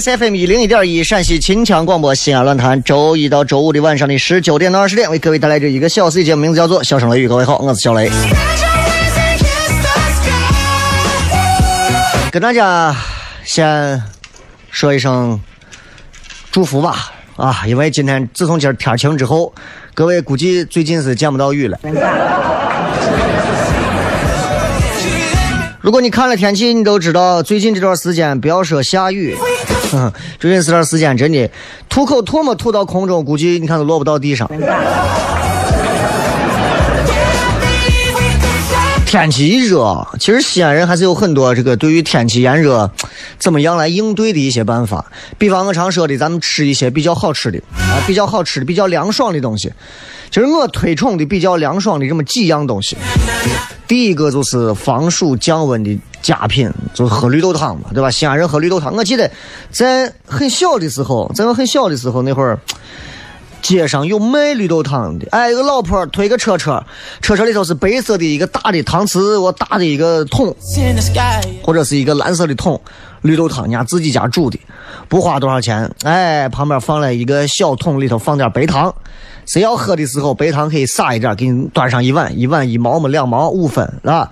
c FM 一零一点一陕西秦腔广播西安论坛，周一到周五的晚上的十九点到二十点，为各位带来这一个小时的节目，名字叫做《笑声雷雨》。各位好，我是小雷，跟大家先说一声祝福吧啊！因为今天自从今儿天晴之后，各位估计最近是见不到雨了。如果你看了天气，你都知道最近这段时间，不要说下雨，哼，最近这段时间真的吐口唾沫吐到空中，估计你看都落不到地上。天气一热，其实西安人还是有很多这个对于天气炎热 怎么样来应对的一些办法。比方我常说的，咱们吃一些比较好吃的啊，比较好吃的、比较凉爽的东西。就是我推崇的比较凉爽的这么几样东西。第一个就是防暑降温的佳品，就是喝绿豆汤嘛，对吧？西安人喝绿豆汤，我记得在很小的时候，在我很小的时候那会儿。街上有卖绿豆汤的，哎，一个老婆推个车车，车车里头是白色的一个大的搪瓷，我大的一个桶，或者是一个蓝色的桶，绿豆汤人家自己家煮的，不花多少钱，哎，旁边放了一个小桶，里头放点白糖，谁要喝的时候白糖可以撒一点，给你端上一碗，一碗一毛么两毛五分，啊？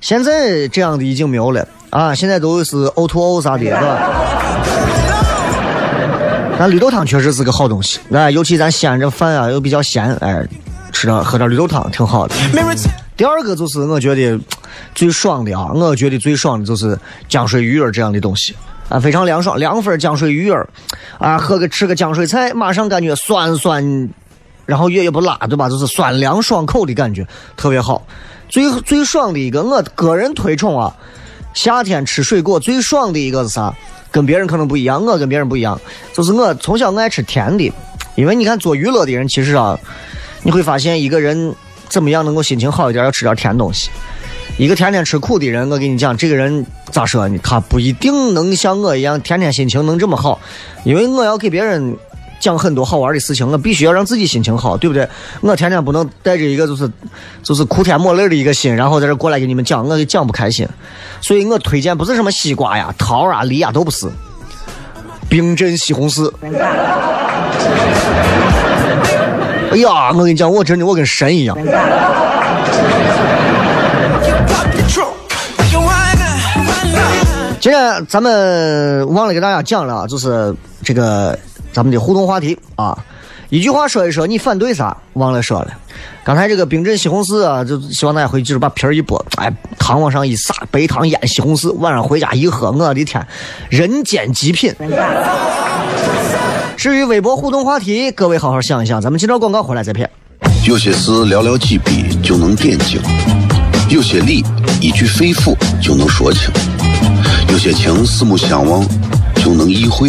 现在这样的已经没有了啊，现在都是 O to O 啥的，是吧？但绿豆汤确实是个好东西，哎，尤其咱西安这饭啊又比较咸，哎，吃点喝点绿豆汤挺好的。第二个就是我觉得最爽的啊，我觉得最爽的就是浆水鱼儿这样的东西啊，非常凉爽，凉粉儿浆水鱼儿啊，喝个吃个浆水菜，马上感觉酸酸，然后也也不辣，对吧？就是酸凉爽口的感觉，特别好。最最爽的一个，我个人推崇啊，夏天吃水果最爽的一个是啥？跟别人可能不一样，我跟别人不一样，就是我从小爱吃甜的，因为你看做娱乐的人，其实啊，你会发现一个人怎么样能够心情好一点，要吃点甜东西。一个天天吃苦的人，我跟你讲，这个人咋说呢？他不一定能像我一样天天心情能这么好，因为我要给别人讲很多好玩的事情，我必须要让自己心情好，对不对？我天天不能带着一个就是就是哭天抹泪的一个心，然后在这过来给你们讲，我讲不开心。所以我推荐不是什么西瓜呀、桃啊、梨啊，都不是，冰镇西红柿。哎呀，我跟你讲，我真的我跟神一样。今天咱们忘了给大家讲了，就是这个咱们的互动话题啊，一句话说一说你反对啥，忘了说了。刚才这个冰镇西红柿啊，就希望大家回去就是把皮儿一剥，哎，糖往上一撒，白糖腌西红柿，晚上回家一喝，我的天，人间极品。至于微博互动话题，各位好好想一想，咱们接着广告回来再片。有些事寥寥几笔就能点睛，有些理一句肺腑就能说清，有些情四目相望就能意会，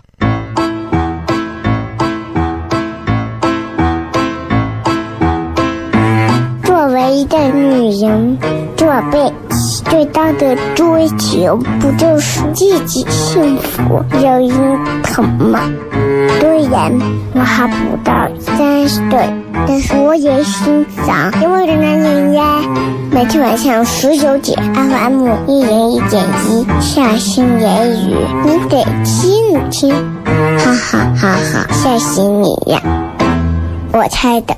一个女人，做背最大的追求不就是自己幸福、有人疼吗？虽然我还不到三十岁，但是我也心脏因为的男人呀。每天晚上十九点，FM 一零一点一，下心言语，你得听听，哈哈哈哈，吓死你呀！我猜的。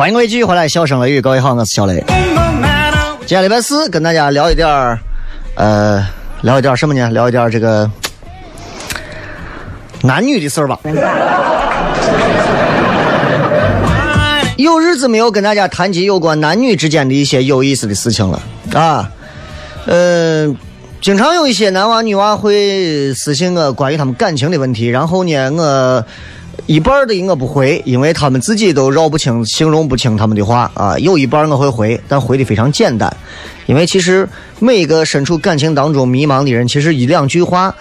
欢迎各位继续回来，笑声雷雨，各位好，我是小雷。今天礼拜四，跟大家聊一点儿，呃，聊一点儿什么呢？聊一点儿这个男女的事儿吧。有日子没有跟大家谈及有关男女之间的一些有意思的事情了啊。呃，经常有一些男娃女娃会私信我关于他们感情的问题，然后呢，我。一半的我不回，因为他们自己都绕不清、形容不清他们的话啊。有一半我会回，但回的非常简单，因为其实每一个身处感情当中迷茫的人，其实一两句话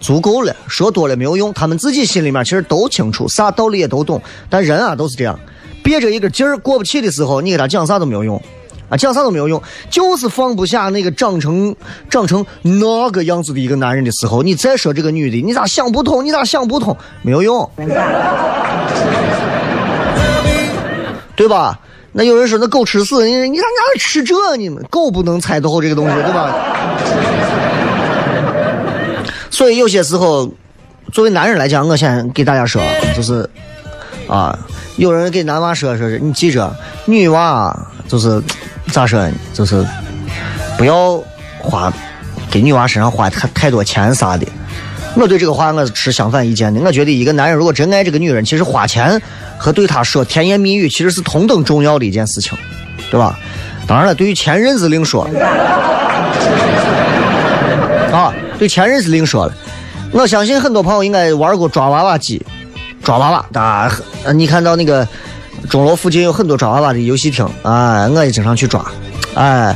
足够了，说多了没有用。他们自己心里面其实都清楚，啥道理也都懂。但人啊都是这样，憋着一个劲儿过不去的时候，你给他讲啥都没有用。讲啥都没有用，就是放不下那个长成长成那个样子的一个男人的时候，你再说这个女的，你咋想不通？你咋想不通？没有用，对吧？那有人说那狗吃屎，你你咋哪吃这呢？狗不能猜透这个东西，对吧？所以有些时候，作为男人来讲，我先给大家说，就是啊，有人给男娃说说，你记着，女娃就是。咋说呢？就是不要花给女娃身上花太太多钱啥的。我对这个话我是持相反意见的。我觉得一个男人如果真爱这个女人，其实花钱和对她说甜言蜜语其实是同等重要的一件事情，对吧？当然了，对于前任是另说。啊，对前任是另说了。我相信很多朋友应该玩过抓娃娃机，抓娃娃，大家你看到那个。钟楼附近有很多抓娃娃的游戏厅，哎，我也经常去抓，哎，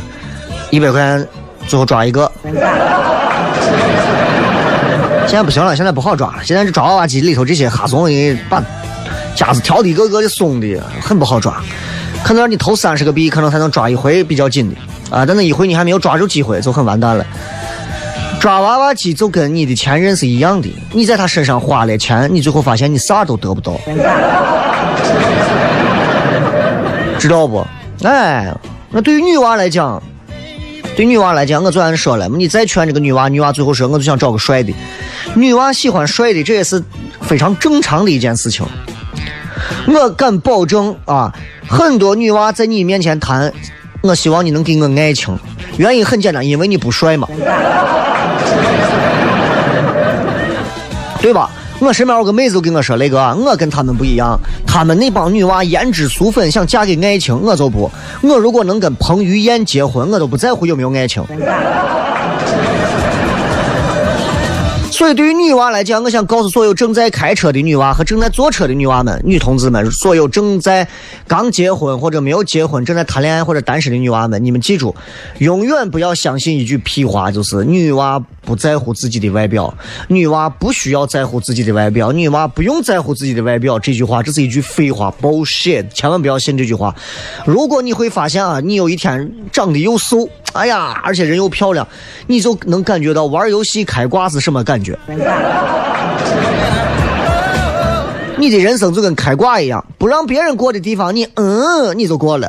一百块钱最后抓一个。现在不行了，现在不好抓了。现在这抓娃娃机里头这些哈怂的，把夹子调的一个个的松的，很不好抓。可能你投三十个币，可能才能抓一回比较紧的，啊，但那一回你还没有抓住机会，就很完蛋了。抓娃娃机就跟你的前任是一样的，你在他身上花了钱，你最后发现你啥都得不到。知道不？哎，那对于女娃来讲，对女娃来讲，我昨天说了，你再劝这个女娃，女娃最后说，我就想找个帅的。女娃喜欢帅的，这也是非常正常的一件事情。我敢保证啊，很多女娃在你面前谈，我希望你能给我爱情。原因很简单，因为你不帅嘛，对吧？我身边有个妹子就跟我说：“雷哥，我跟他们不一样，他们那帮女娃胭脂俗粉，想嫁给爱情，我就不。我如果能跟彭于晏结婚，我都不在乎有没有爱情。所以，对于女娃来讲，我想告诉所有正在开车的女娃和正在坐车的女娃们、女同志们，所有正在刚结婚或者没有结婚、正在谈恋爱或者单身的女娃们，你们记住，永远不要相信一句屁话，就是女娃不在乎自己的外表，女娃不需要在乎自己的外表，女娃不用在乎自己的外表。这句话，这是一句废话，bullshit，千万不要信这句话。如果你会发现啊，你有一天长得又瘦，哎呀，而且人又漂亮，你就能感觉到玩游戏开挂是什么感觉。你的人生就跟开挂一样，不让别人过的地方，你嗯，你就过了。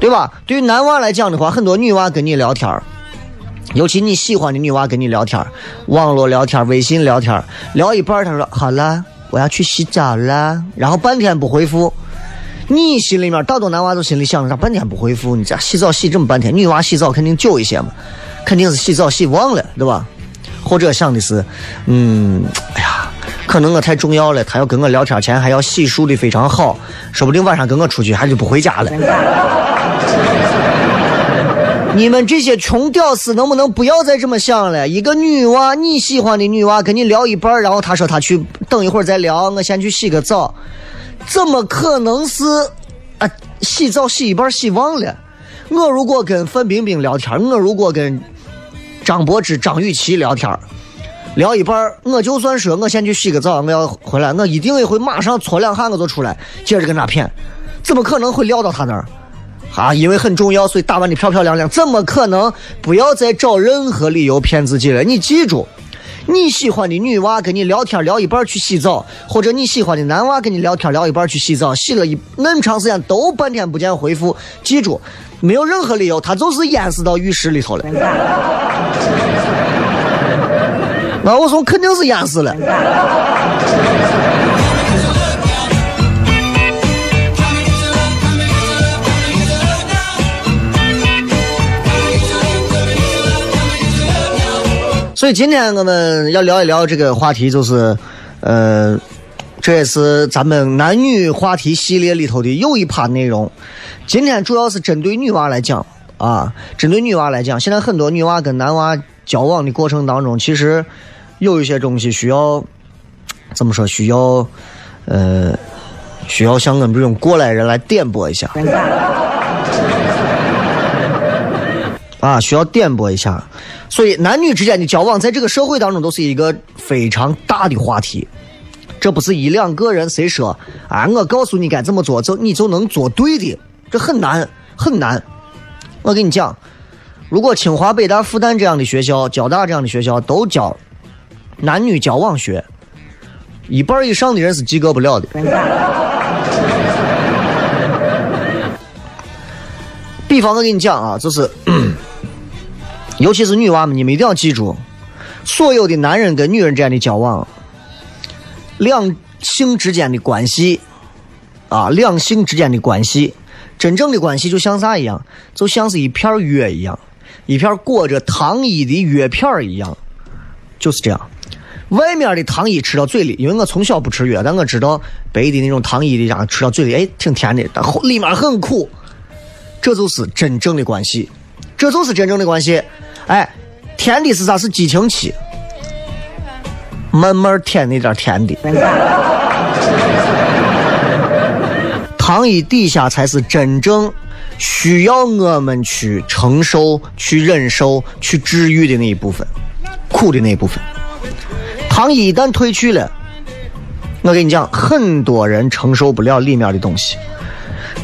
对吧？对于男娃来讲的话，很多女娃跟你聊天尤其你喜欢的女娃跟你聊天网络聊天微信聊天聊一半他，说好了，我要去洗澡了，然后半天不回复。你心里面大多男娃都心里想着，咋半天不回复？你咋洗澡洗这么半天，女娃洗澡肯定久一些嘛，肯定是洗澡洗忘了，对吧？或者想的是，嗯，哎呀，可能我太重要了，他要跟我聊天前还要洗漱的非常好，说不定晚上跟我出去还就不回家了。你们这些穷屌丝能不能不要再这么想了？一个女娃，你喜欢的女娃跟你聊一半，然后她说她去等一会儿再聊，我先去洗个澡，怎么可能是啊？洗澡洗一半洗忘了。我如果跟范冰冰聊天，我如果跟张柏芝、张雨绮聊天，聊一半，我就算说我先去洗个澡，我要回来，我一定也会马上搓两下我就出来，接着跟他谝，怎么可能会撂到他那儿？啊，因为很重要，所以打扮的漂漂亮亮，怎么可能？不要再找任何理由骗自己了。你记住，你喜欢的女娃跟你聊天聊一半去洗澡，或者你喜欢的男娃跟你聊天聊一半去洗澡，洗了一那么长时间都半天不见回复，记住，没有任何理由，他就是淹死到浴室里头了。那我说肯定是淹死了。所以今天我们要聊一聊这个话题，就是，呃，这也是咱们男女话题系列里头的又一趴内容。今天主要是针对女娃来讲啊，针对女娃来讲，现在很多女娃跟男娃交往的过程当中，其实有一些东西需要怎么说？需要呃，需要像我们这种过来人来点拨一下。啊，需要点拨一下。所以，男女之间的交往，在这个社会当中都是一个非常大的话题。这不是一两个人谁说啊？我告诉你该怎么做，就你就能做对的，这很难很难。我跟你讲，如果清华、北大、复旦这样的学校、交大这样的学校都教男女交往学，一半以上的人是及格不了的。比方我跟你讲啊，就是。尤其是女娃们，你们一定要记住，所有的男人跟女人之间的交往，两性之间的关系，啊，两性之间的关系，真正的关系就像啥一样？就像是一片药一样，一片裹着糖衣的药片儿一样，就是这样。外面的糖衣吃到嘴里，因为我从小不吃药，但我知道白的那种糖衣的，让吃到嘴里，哎，挺甜的，但后里面很苦。这就是真正的关系，这就是真正的关系。哎，甜的是啥？是激情期，慢慢舔那点甜的。糖衣底下才是真正需要我们去承受、去忍受、去治愈的那一部分，苦的那一部分。糖衣一旦褪去了，我跟你讲，很多人承受不了里面的东西。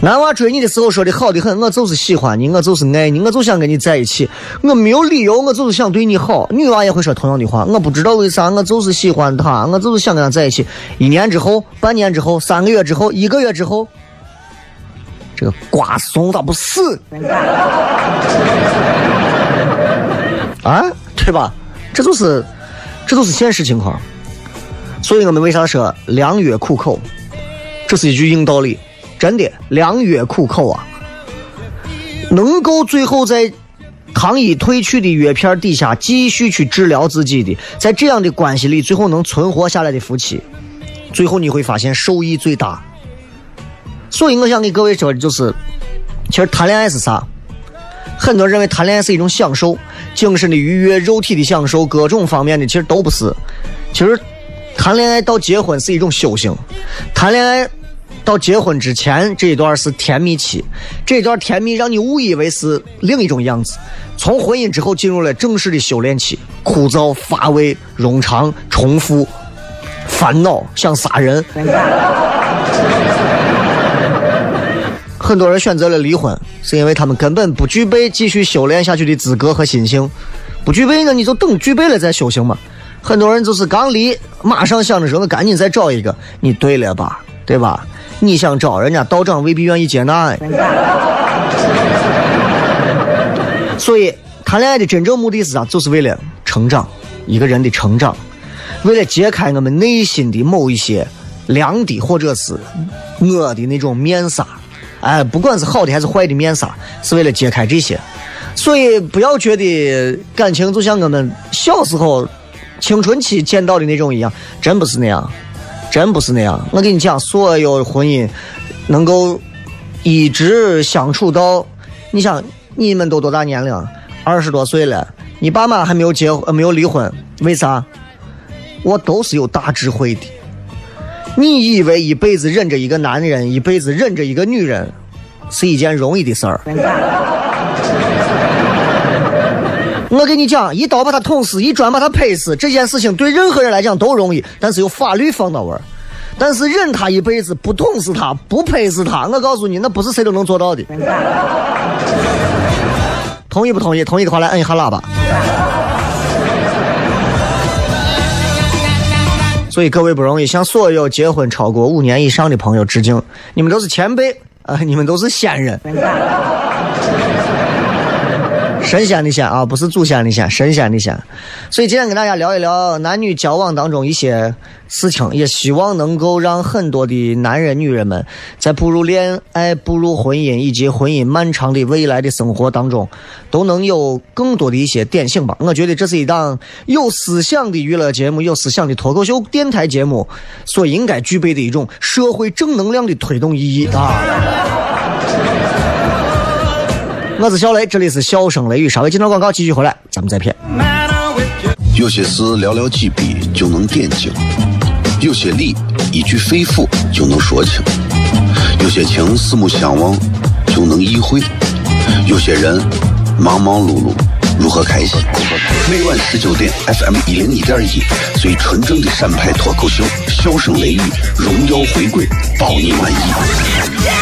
男娃追你的时候说的好的很，我就是喜欢你，我就是爱你，我就想跟你在一起，我没有理由，我就是想对你好。女娃也会说同样的话，我不知道为啥，我就是喜欢他，我就是想跟他在一起。一年之后，半年之后，三个月之后，一个月之后，这个瓜怂咋不死？啊，对吧？这就是，这就是现实情况。所以我们为啥说良药苦口？这是一句硬道理。真的，良药苦口啊！能够最后在糖衣褪去的药片底下继续去治疗自己的，在这样的关系里最后能存活下来的夫妻，最后你会发现受益最大。所以我想给各位说的就是，其实谈恋爱是啥？很多人认为谈恋爱是一种享受，精神的愉悦、肉体的享受，各种方面的其实都不是。其实谈恋爱到结婚是一种修行，谈恋爱到结婚之前这一段是甜蜜期，这段甜蜜让你误以为是另一种样子。从婚姻之后进入了正式的修炼期，枯燥乏味、冗长、重复、烦恼，想杀人。很多人选择了离婚，是因为他们根本不具备继续修炼下去的资格和心性。不具备，那你就等具备了再修行嘛。很多人就是刚离，马上想着说，我赶紧再找一个。你对了吧？对吧？你想找人家道长未必愿意接纳。所以，谈恋爱的真正目的是啥？就是为了成长，一个人的成长，为了揭开我们内心的某一些凉的，或者是我的那种面纱。哎，不管是好的还是坏的面纱，是为了揭开这些。所以，不要觉得感情就像我们小时候青春期见到的那种一样，真不是那样，真不是那样。我跟你讲，所有婚姻能够一直相处到，你想。你们都多大年龄？二十多岁了，你爸妈还没有结没有离婚，为啥？我都是有大智慧的。你以为一辈子忍着一个男人，一辈子忍着一个女人，是一件容易的事儿？我跟你讲，一刀把他捅死，一砖把他拍死，这件事情对任何人来讲都容易，但是有法律放到位儿。但是忍他一辈子，不捅死他，不拍死他，我告诉你，那不是谁都能做到的。同意不同意？同意的话来摁一下喇叭。所以各位不容易，向所有结婚超过五年以上的朋友致敬，你们都是前辈啊，你们都是先人。神仙的仙啊，不是祖先的仙，神仙的仙。所以今天跟大家聊一聊男女交往当中一些事情，也希望能够让很多的男人、女人们在步入恋爱、步入婚姻以及婚姻漫长的未来的生活当中，都能有更多的一些点醒吧。我觉得这是一档有思想的娱乐节目，有思想的脱口秀电台节目所应该具备的一种社会正能量的推动意义啊。我是小雷，这里是笑声雷雨。稍微进段广告，继续回来，咱们再片。有些事寥寥几笔就能点睛，有些理一句肺腑就能说清，有些情四目相望就能意会，有些人忙忙碌碌如何开心？每晚十九点，FM 一零一点一，最纯正的陕派脱口秀，笑声雷雨，荣耀回归，包你满意。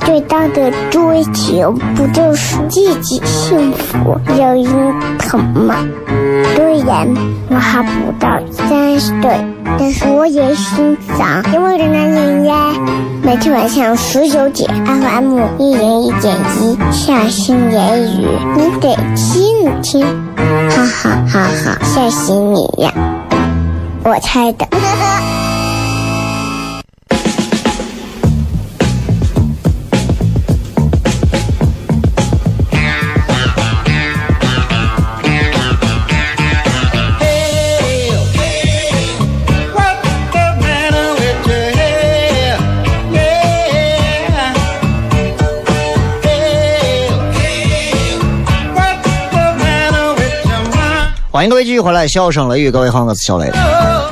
最大的追求不就是自己幸福、有人疼吗？虽然我还不到三十岁，但是我也心脏因为的男人呀。每天晚上十九点，FM 一人一点一，下心言语，你得听一听，哈哈哈哈，吓死你呀！我猜的。欢迎各位继续回来，笑声雷雨，各位好，我是小雷。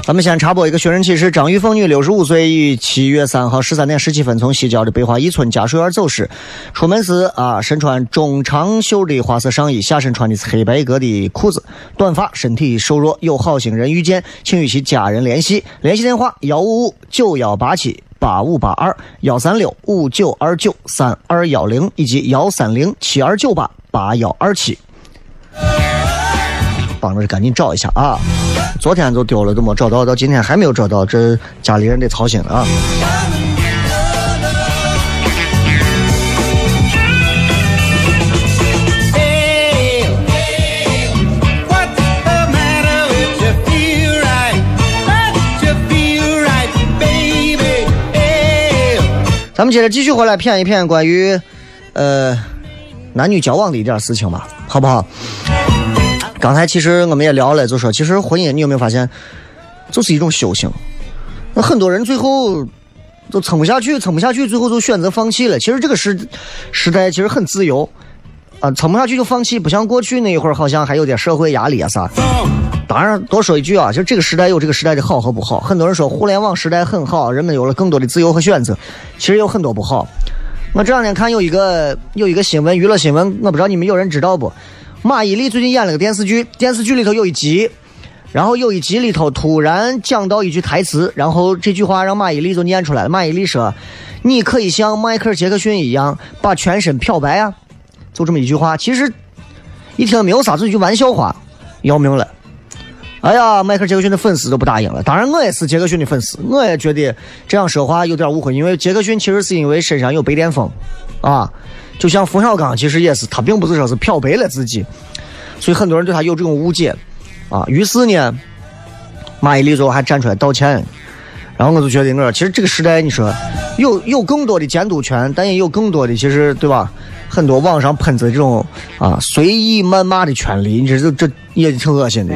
咱们先插播一个寻人启事：张玉凤女，六十五岁，于七月三号十三点十七分从西郊的北华一村家属院走失。出门时啊，身穿中长袖的花色上衣，下身穿的是黑白格的裤子，短发，身体瘦弱。有好心人遇见，请与其家人联系。联系电话：幺五五九幺八七八五八二幺三六五九二九三二幺零以及幺三零七二九八八幺二七。帮着赶紧找一下啊。昨天都丢了都没找到？到今天还没有找到这家里人得操心了啊。咱们接着继续回来骗一骗关于呃男女交往的一点事情吧好不好？刚才其实我们也聊了，就说其实婚姻你有没有发现，就是一种修行。那很多人最后都撑不下去，撑不下去，最后就选择放弃了。其实这个时时代其实很自由啊，撑不下去就放弃，不像过去那一会儿好像还有点社会压力啊啥。当然，多说一句啊，就这个时代有这个时代的好和不好。很多人说互联网时代很好，人们有了更多的自由和选择，其实有很多不好。我这两天看有一个有一个新闻，娱乐新闻，我不知道你们有人知道不？马伊琍最近演了个电视剧，电视剧里头有一集，然后有一集里头突然讲到一句台词，然后这句话让马伊琍就念出来了。马伊琍说：“你可以像迈克尔·杰克逊一样把全身漂白啊。”就这么一句话，其实一听没有啥，就一句玩笑话，要命了。哎呀，迈克尔·杰克逊的粉丝都不答应了。当然，我也是杰克逊的粉丝，我也觉得这样说话有点误会，因为杰克逊其实是因为身上有白癜风，啊，就像冯小刚其实也是，他并不是说是漂白了自己，所以很多人对他有这种误解，啊，于是呢，马伊琍最后还站出来道歉，然后我就觉得，我说其实这个时代，你说有有更多的监督权，但也有更多的其实对吧？很多网上喷子这种啊随意谩骂的权利，你这这这也挺恶心的。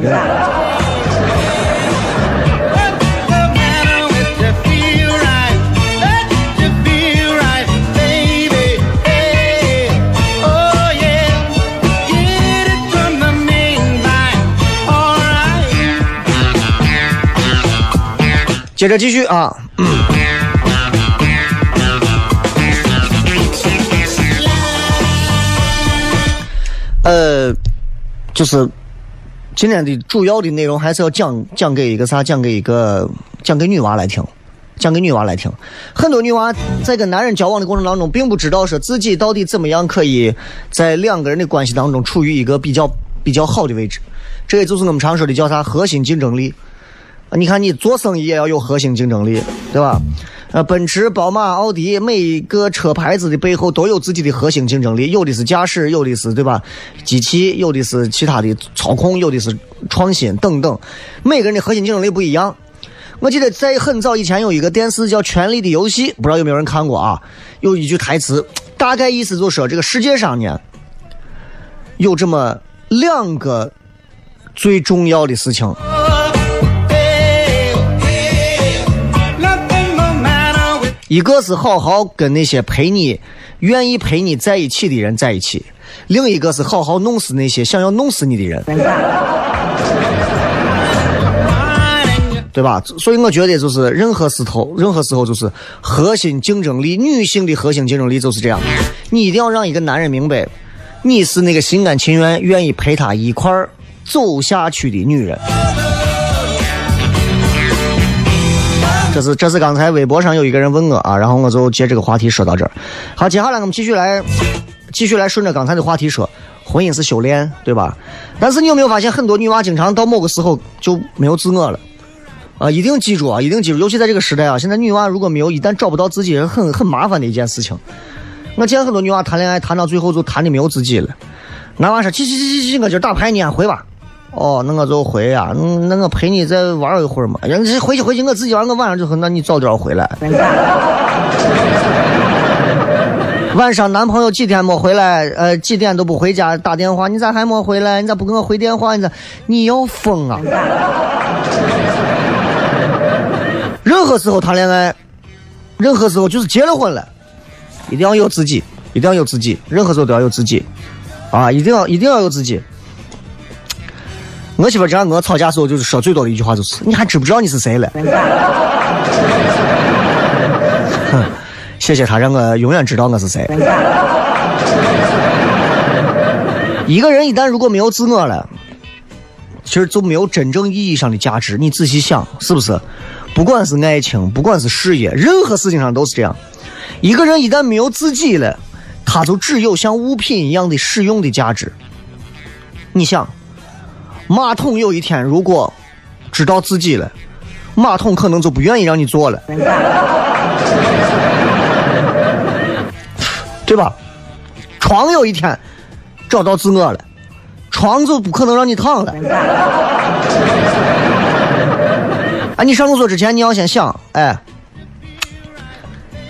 接着继续啊。呃，就是今天的主要的内容还是要讲讲给一个啥？讲给一个讲给女娃来听，讲给女娃来听。很多女娃在跟男人交往的过程当中，并不知道说自己到底怎么样可以在两个人的关系当中处于一个比较比较好的位置。这也就是我们常说的叫啥核心竞争力。你看，你做生意也要有核心竞争力，对吧？呃，奔驰、宝马、奥迪，每一个车牌子的背后都有自己的核心竞争力，有的是驾驶，有的是对吧？机器，有的是其他的操控，有的是创新等等。每个人的核心竞争力不一样。我记得在很早以前有一个电视叫《权力的游戏》，不知道有没有人看过啊？有一句台词，大概意思就是说，这个世界上呢，有这么两个最重要的事情。一个是好好跟那些陪你、愿意陪你在一起的人在一起，另一个是好好弄死那些想要弄死你的人，对吧？所以我觉得就是任何时候，任何时候就是核心竞争力，女性的核心竞争力就是这样。你一定要让一个男人明白，你是那个心甘情愿、愿意陪他一块儿走下去的女人。这是这是刚才微博上有一个人问我啊，然后我就接这个话题说到这儿。好，接下来我们继续来继续来顺着刚才的话题说，婚姻是修炼，对吧？但是你有没有发现，很多女娃经常到某个时候就没有自我了啊？一定记住啊，一定记住，尤其在这个时代啊，现在女娃如果没有一旦找不到自己，是很很麻烦的一件事情。我见很多女娃谈恋爱谈到最后就谈的没有自己了，男娃说去去去去去，我今儿打牌你回吧。哦，那我就回呀，那我陪你再玩一会儿嘛。人家回去回去，我自己玩，我晚上就说，那你早点回来。晚上男朋友几天没回来，呃，几点都不回家打电话，你咋还没回来？你咋不给我回电话？你咋？你要疯啊！任何时候谈恋爱，任何时候就是结了婚了，一定要有自己，一定要有自己，任何时候都要有自己，啊，一定要一定要有自己。我媳妇这样跟我吵架时候，就是说最多的一句话就是：“你还知不知道你是谁了？”哼，谢谢他让我永远知道我是谁。一个人一旦如果没有自我了，其实就没有真正意义上的价值。你仔细想，是不是？不管是爱情，不管是事业，任何事情上都是这样。一个人一旦没有自己了，他就只有像物品一样的使用的价值。你想？马桶有一天如果知道自己了，马桶可能就不愿意让你坐了，对吧？床有一天找到自我了，床就不可能让你躺了。哎，你上厕所之前你要先想，哎，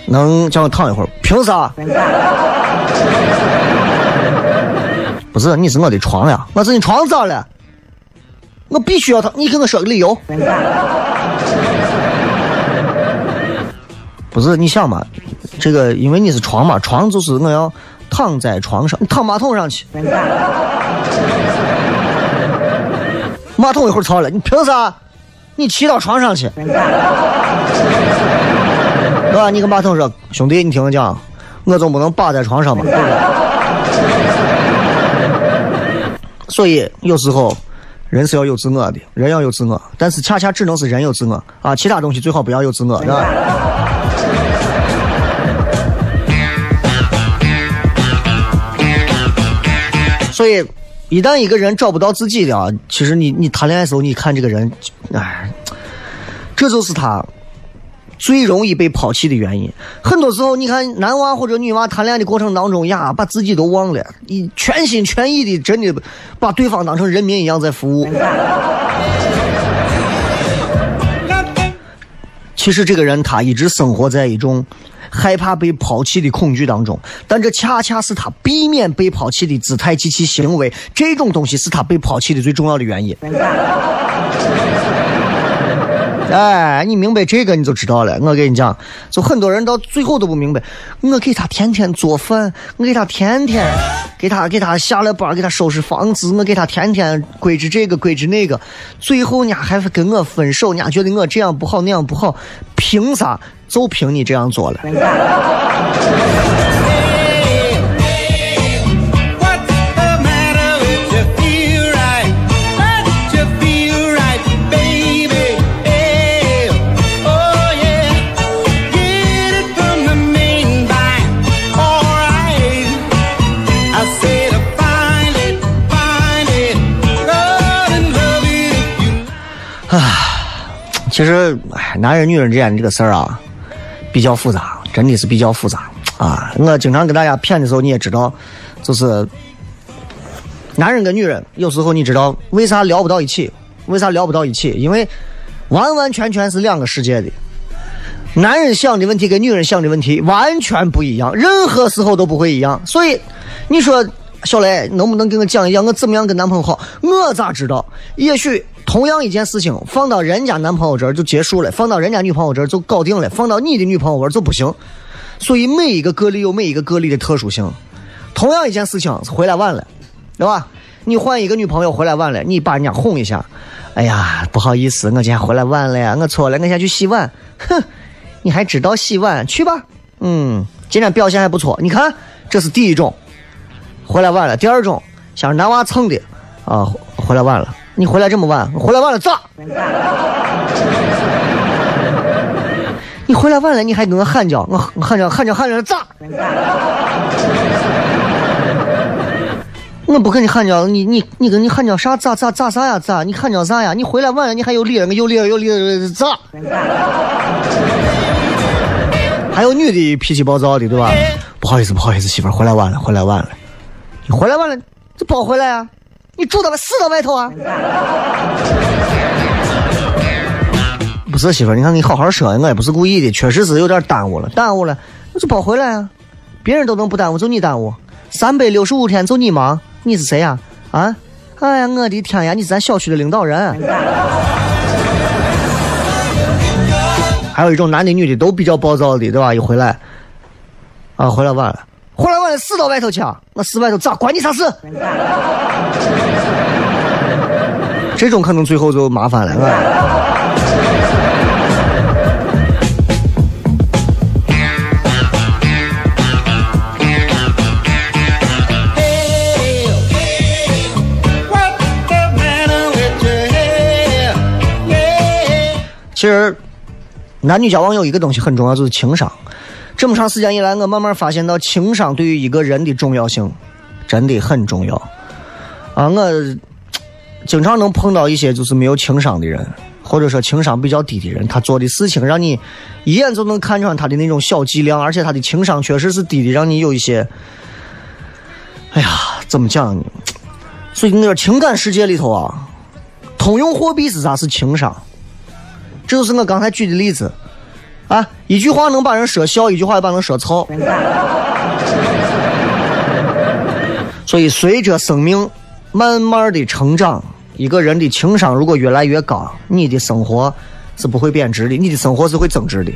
能叫我躺一会儿？凭啥？不是，你是我的床呀，我是你床咋了？我必须要躺，你给我说个理由。不是，你想嘛，这个因为你是床嘛，床就是我要躺在床上，你躺马桶上去。马桶一会儿吵了，你凭啥？你骑到床上去，对吧？你跟马桶说，兄弟，你听我讲，我总不能扒在床上吧？对不对？所以有时候人是要有自我的，人要有自我，但是恰恰只能是人有自我啊，其他东西最好不要有自我，是吧？所以，一旦一个人找不到自己的，其实你你谈恋爱的时候，你看这个人，哎，这就是他最容易被抛弃的原因。很多时候，你看男娃或者女娃谈恋爱的过程当中呀，把自己都忘了，你全心全意的真的把对方当成人民一样在服务。其实这个人他一直生活在一种害怕被抛弃的恐惧当中，但这恰恰是他避免被抛弃的姿态及其行为，这种东西是他被抛弃的最重要的原因。哎，你明白这个你就知道了。我跟你讲，就很多人到最后都不明白，我给他天天做饭，我给他天天 给他给他下了班给他收拾房子，我给他天天规制这个规制那个，最后呢还跟我分手，人家觉得我这样不好那样不好，凭啥？就凭你这样做了。其实，哎，男人女人之间这个事儿啊，比较复杂，真的是比较复杂啊。我经常跟大家谝的时候，你也知道，就是男人跟女人有时候你知道为啥聊不到一起？为啥聊不到一起？因为完完全全是两个世界的。男人想的问题跟女人想的问题完全不一样，任何时候都不会一样。所以，你说小雷能不能给我讲一讲我怎么样跟男朋友好？我咋知道？也许同样一件事情放到人家男朋友这儿就结束了，放到人家女朋友这儿就搞定了，放到你的女朋友这儿就不行。所以每一个个例有每一个个例的特殊性。同样一件事情回来晚了，对吧？你换一个女朋友回来晚了，你把人家哄一下，哎呀，不好意思，我今天回来晚了呀，我错了，我先去洗碗。哼，你还知道洗碗？去吧。嗯，今天表现还不错，你看，这是第一种，回来晚了。第二种，像是男娃蹭的啊，回来晚了。你回来这么晚，回来晚了咋？你回来晚了，你还跟我喊叫，我喊叫喊叫喊叫咋？我不跟你喊叫，你你你跟你喊叫啥咋咋咋啥呀咋？你喊叫啥呀？你回来晚了，你还有理了，有理了有理了咋？还有女的脾气暴躁的，对吧？不好意思不好意思，媳妇回来晚了，回来晚了。你回来晚了，这不好回来啊！你住到外死到外头啊！不是媳妇，你看你好好说，我也不是故意的，确实是有点耽误了，耽误了，那就不回来啊！别人都能不耽误，就你耽误，三百六十五天就你忙，你是谁呀？啊？哎呀，我的天呀！你是咱小区的领导人。还有一种男的女的都比较暴躁的，对吧？一回来，啊，回来晚了，回来晚了，死到外头去啊！我死外头咋？关你啥事？这种可能最后就麻烦了，啊。其实，男女交往有一个东西很重要，就是情商。这么长时间以来，我慢慢发现到情商对于一个人的重要性真的很重要。啊，我经常能碰到一些就是没有情商的人，或者说情商比较低的人，他做的事情让你一眼就能看穿他的那种小伎俩，而且他的情商确实是低的，让你有一些，哎呀，怎么讲呢？所以那个情感世界里头啊，通用货币是啥？是情商。这就是我刚才举的例子。啊，一句话能把人说笑，一句话也把人说操。所以，随着生命慢慢的成长，一个人的情商如果越来越高，你的生活是不会贬值的，你的生活是会增值的。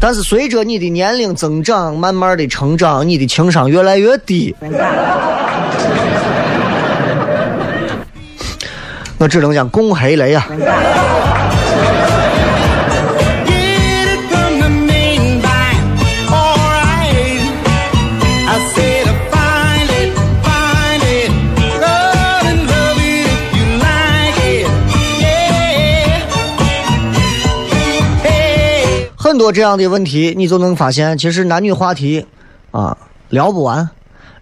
但是，随着你的年龄增长，慢慢的成长，你的情商越来越低。我只能讲拱黑雷呀。很多这样的问题，你就能发现，其实男女话题啊聊不完，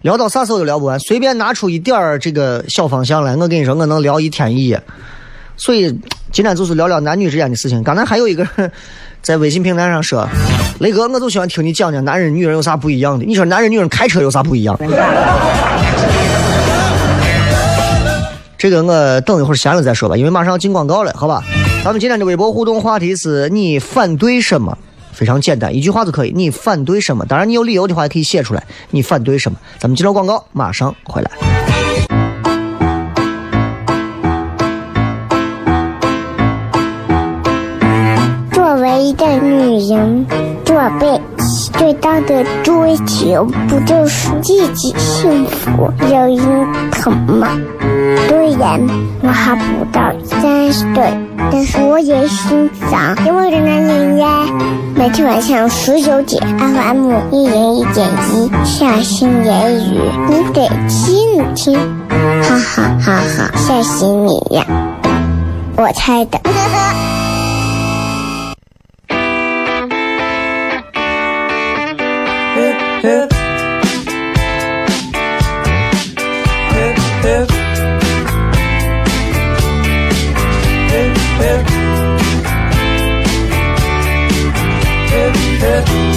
聊到啥时候都聊不完。随便拿出一点儿这个小方向来，我跟你说，我能聊一天一夜。所以今天就是聊聊男女之间的事情。刚才还有一个人在微信平台上说：“雷哥，我就喜欢听你讲讲男人女人有啥不一样的。你说男人女人开车有啥不一样？”这个我等一会儿闲了再说吧，因为马上要进广告了，好吧？咱们今天的微博互动话题是你反对什么？非常简单，一句话就可以。你反对什么？当然，你有理由的话也可以写出来。你反对什么？咱们接着广告，马上回来。作为一个女人，做辈子最大的追求不就是自己幸福、有人疼吗？虽然我还不到三十岁，但是我也心脏因为的男人呀。每天晚上十九点，FM 一零一点一，下心言语，你得听听，哈哈哈哈，吓死你呀！我猜的。Hip, hip. Hip, hip. Hip, hip. Hip,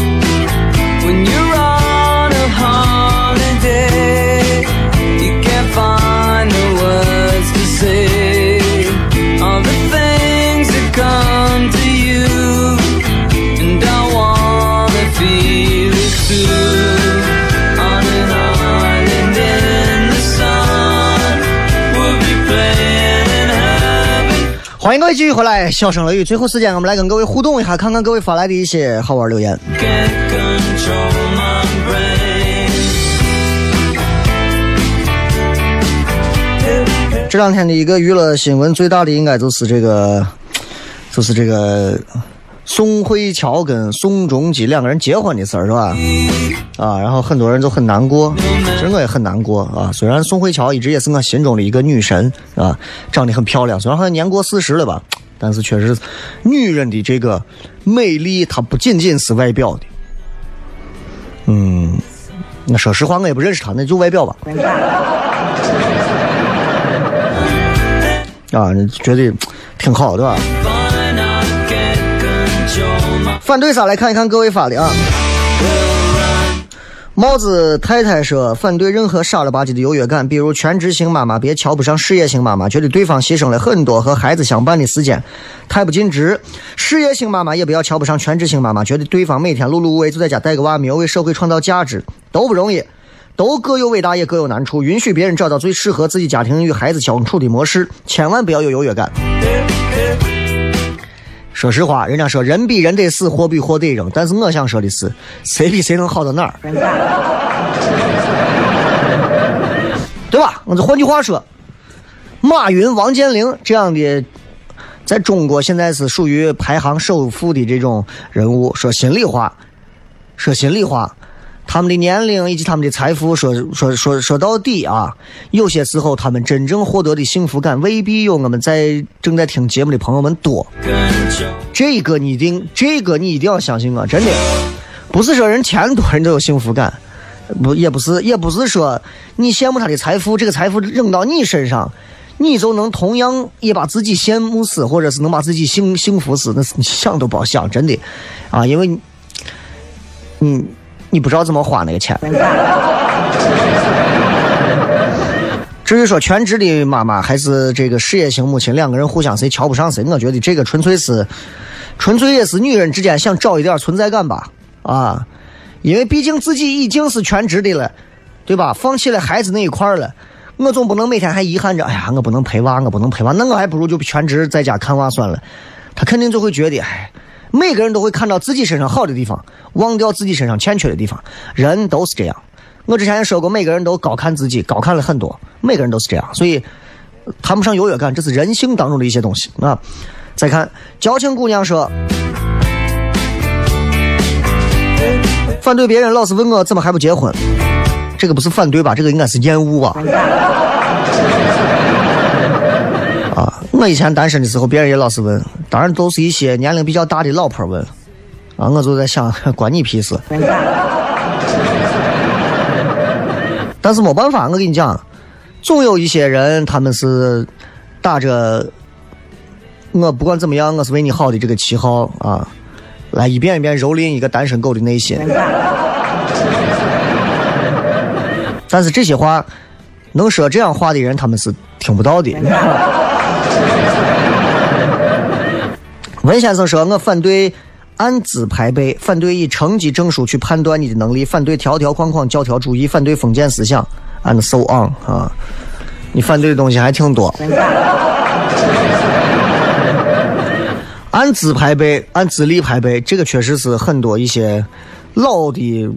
欢迎各位继续回来，笑声雷雨。最后时间，我们来跟各位互动一下，看看各位发来的一些好玩留言。这两天的一个娱乐新闻最大的应该就是这个，就是这个宋慧乔跟宋仲基两个人结婚的事儿，是吧？啊，然后很多人就很难过，其实我也很难过啊。虽然宋慧乔一直也是我心中的一个女神啊，长得很漂亮，虽然好像年过四十了吧，但是确实，女人的这个美丽，它不仅仅是外表的。嗯，那说实话，我也不认识她，那就外表吧。啊，觉得挺好，对吧？反对啥？来看一看各位发的啊。帽子太太说，反对任何傻了吧唧的优越感，比如全职型妈妈别瞧不上事业型妈妈，觉得对方牺牲了很多和孩子相伴的时间，太不尽职；事业型妈妈也不要瞧不上全职型妈妈，觉得对方每天碌碌无为就在家带个娃，没有为社会创造价值，都不容易。都各有伟大，也各有难处。允许别人找到最适合自己家庭与孩子相处的模式，千万不要有优越感。说实话，人家说人比人得死，货比货得扔，但是我想说的是，谁比谁能好到哪儿？对吧？我就换句话说，马云、王健林这样的，在中国现在是属于排行首富的这种人物。说心里话，说心里话，他们的年龄以及他们的财富，说说说说到底啊，有些时候他们真正获得的幸福感，未必有我们在正在听节目的朋友们多。这个你一定，这个你一定要相信我，真的，不是说人钱多人都有幸福感，不也不是，也不是说你羡慕他的财富，这个财富扔到你身上，你就能同样也把自己羡慕死，或者是能把自己幸幸福死，那是你想都不要想，真的，啊，因为你，你不知道怎么花那个钱。至于说全职的妈妈还是这个事业型母亲，两个人互相谁瞧不上谁，我觉得这个纯粹是纯粹也是女人之间想找一点存在感吧，啊，因为毕竟自己已经是全职的了，对吧？放弃了孩子那一块了，我总不能每天还遗憾着，哎呀，我不能陪娃，我不能陪娃，那我还不如就全职在家看娃算了。他肯定就会觉得，哎，每个人都会看到自己身上好的地方，忘掉自己身上欠缺的地方，人都是这样。我之前也说过，每个人都高看自己，高看了很多，每个人都是这样，所以谈不上优越感，这是人性当中的一些东西啊。再看矫情姑娘说，反对别人老是问我怎么还不结婚，这个不是反对吧？这个应该是厌恶吧？啊，我以前单身的时候，别人也老是问，当然都是一些年龄比较大的老婆问，啊，我就在想，关你屁事。但是没办法，我跟你讲，总有一些人他们是打着我不管怎么样，我是为你好的这个旗号啊，来一遍一遍蹂躏一个单身狗的内心。但是这些话，能说这样话的人，他们是听不到的。文先生说：“我反对按资排辈，反对以成绩证书去判断你的能力，反对条条框框教条主义，反对封建思想。” and so on 啊，你反对的东西还挺多。按资排辈，按资历排辈，这个确实是很多一些老的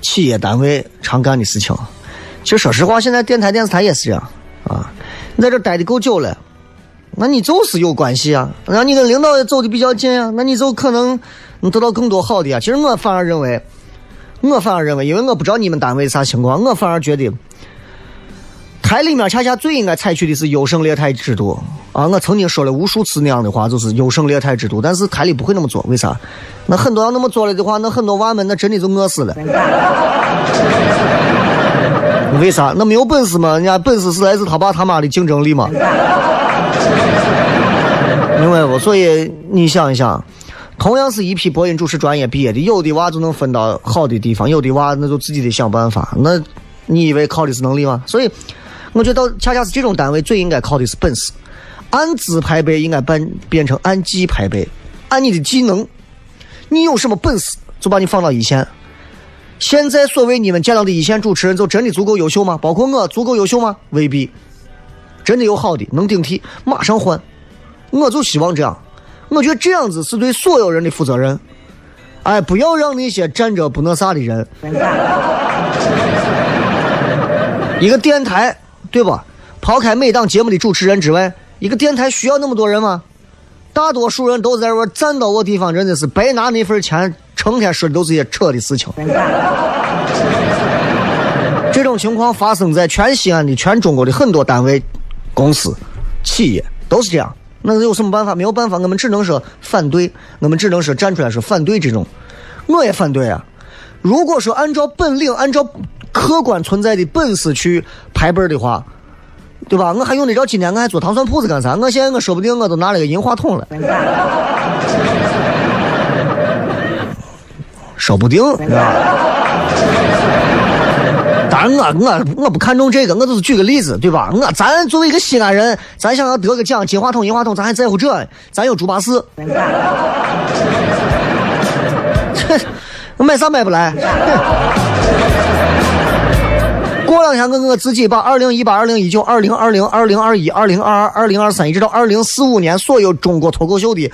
企业单位常干的事情。其实说实话，现在电台、电视台也是这样啊。你在这待的够久了。那你就是有关系啊，然后你跟领导也走的比较近啊，那你就可能能得到更多好的呀。其实我反而认为，我反而认为，因为我不知道你们单位啥情况，我反而觉得台里面恰恰最应该采取的是优胜劣汰制度啊。我曾经说了无数次那样的话，就是优胜劣汰制度，但是台里不会那么做，为啥？那很多要那么做了的话，那很多娃们那真的就饿死了。为啥？那没有本事吗？人家本事是来自他爸他妈的竞争力嘛。明白不？所以你想一想，同样是一批播音主持专业毕业的，有的娃就能分到好的地方，有的娃那就自己得想办法。那你以为靠的是能力吗？所以我觉得恰恰是这种单位最应该靠的是本事。按资排辈应该变变成按技排辈，按你的技能，你有什么本事就把你放到一线。现在所谓你们见到的一线主持人，就真的足够优秀吗？包括我足够优秀吗？未必。真的有好的能顶替，马上换。我就希望这样，我觉得这样子是对所有人的负责任。哎，不要让那些站着不那啥的人。一个电台，对吧？抛开每档节目的主持人之外，一个电台需要那么多人吗？大多数人都在这站到我地方，真的是白拿那份钱，成天说的都是些扯的事情。这种情况发生在全西安的、全中国的很多单位。公司、企业都是这样，那有什么办法？没有办法，我们只能说反对，我们只能说站出来说反对这种。我也反对啊！如果说按照本领、按照客观存在的本事去排辈的话，对吧？我还用得着今天我还做糖蒜铺子干啥？我现在我说不定我都拿了个银话筒了，说不定，对吧？我我我不看重这个，我就是举个例子，对吧？我咱作为一个西安人，咱想要得个奖，金话筒、银话筒，咱还在乎这？咱有猪八四，这 我买啥买不来？过两天我我自己把二零一八、二零一九、二零二零、二零二一、二零二二、二零二三，一直到二零四五年所有中国脱口秀的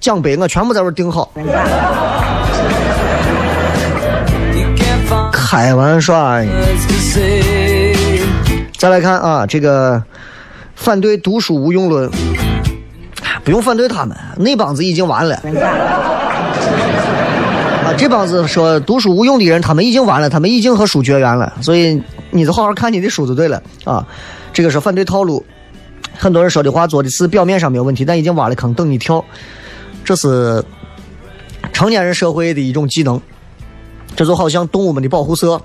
奖杯，我全部在这定好。开玩笑。再来看啊，这个反对读书无用论，不用反对他们，那帮子已经完了。啊，这帮子说读书无用的人，他们已经完了，他们已经和书绝缘了。所以你就好好看你的书就对了啊。这个是反对套路，很多人说的话做的事表面上没有问题，但已经挖了坑等你跳。这是成年人社会的一种技能。这就好像动物们的保护色，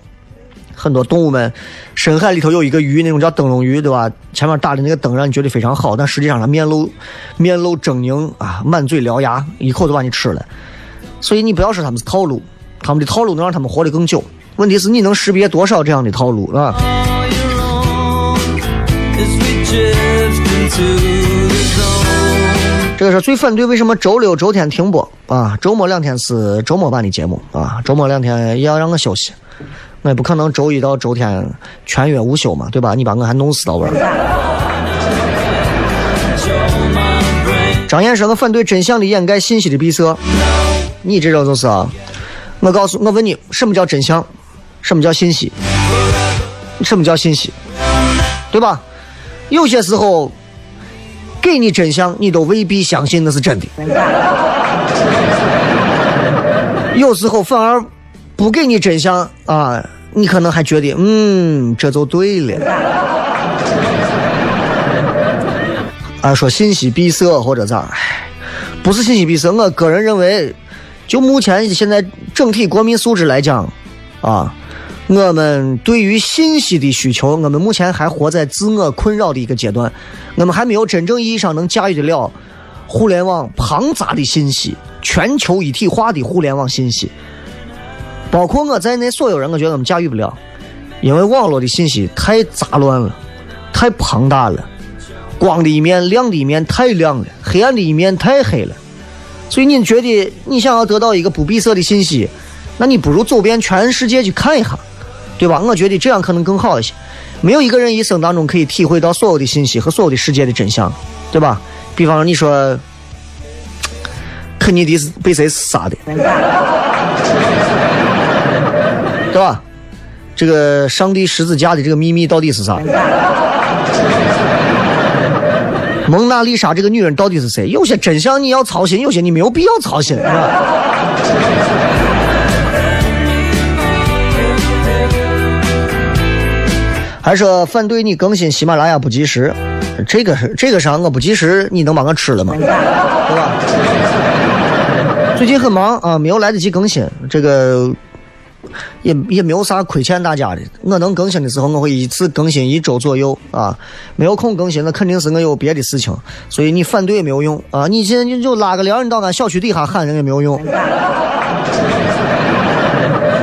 很多动物们，深海里头有一个鱼，那种叫灯笼鱼，对吧？前面打的那个灯让你觉得非常好，但实际上它面露面露狰狞啊，满嘴獠牙，一口就把你吃了。所以你不要说他们是套路，他们的套路能让他们活得更久。问题是你能识别多少这样的套路，是吧？这个是最反对为什么周六周天停播啊？周末两天是周末版的节目啊，周末两天也要让我休息，我也不可能周一到周天全月无休嘛，对吧？你把我还弄死到位张燕说：“我反对真相的掩盖，信息的闭塞。你这种就是啊，我告诉我问你，什么叫真相？什么叫信息？什么叫信息？对吧？有些时候给你真相，你都未必相信那是真的。有时候反而不给你真相啊，你可能还觉得嗯，这就对了。”啊，说信息闭塞或者咋？不是信息闭塞。我个人认为，就目前现在整体国民素质来讲，啊，我们对于信息的需求，我们目前还活在自我困扰的一个阶段，我们还没有真正意义上能驾驭得了互联网庞杂的信息、全球一体化的互联网信息，包括我在内，所有人，我觉得我们驾驭不了，因为网络的信息太杂乱了，太庞大了。光的一面，亮的一面太亮了，黑暗的一面太黑了。所以你觉得你想要得到一个不闭塞的信息，那你不如走遍全世界去看一下，对吧？我觉得这样可能更好一些。没有一个人一生当中可以体会到所有的信息和所有的世界的真相，对吧？比方说你说肯尼迪是被谁杀的，对吧？这个上帝十字架的这个秘密到底是啥？蒙娜丽莎这个女人到底是谁？有些真相你要操心，有些你没有必要操心，是吧？还说反对你更新喜马拉雅不及时，这个是这个啥？我不及时，你能把我吃了吗？对吧？最近很忙啊，没有来得及更新，这个。也也没有啥亏欠大家的，我能更新的时候，我会一次更新一周左右啊。没有空更新，那肯定是我有别的事情，所以你反对也没有用啊。你现在你就拉个帘，你到俺小区底下喊人也没有用。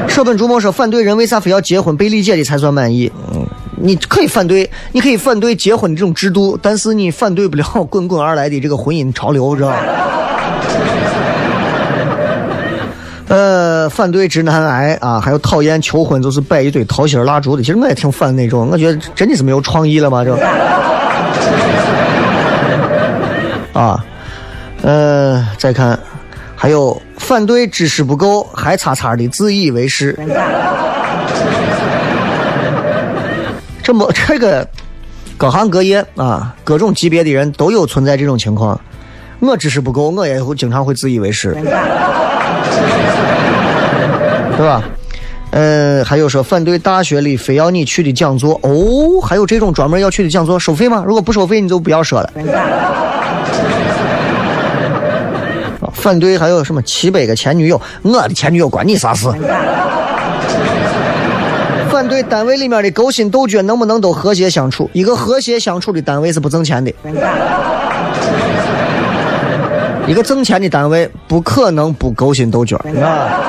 舍本逐末说反对人为啥非要结婚被理解的才算满意？嗯，你可以反对，你可以反对结婚这种制度，但是你反对不了滚滚而来的这个婚姻潮流，知道吧？呃，反对直男癌啊，还有讨厌求婚就是摆一堆桃心蜡烛的。其实我也挺烦那种，我觉得真的是没有创意了嘛，这。啊，呃，再看，还有反对知识不够还叉叉的自以为是。这么 这个各行各业啊，各种级别的人都有存在这种情况。我知识不够，我也会经常会自以为是。对吧？呃，还有说反对大学里非要你去的讲座哦，还有这种专门要去的讲座收费吗？如果不收费，你就不要说了。反对 还有什么七百个前女友？我的前女友关你啥事？反对单位里面的勾心斗角能不能都和谐相处？一个和谐相处的单位是不挣钱的。一个挣钱的单位不可能不勾心斗角，啊。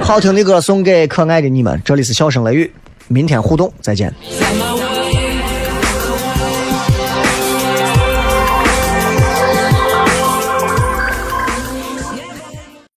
好听的歌送给可爱的你们，这里是笑声雷雨，明天互动再见。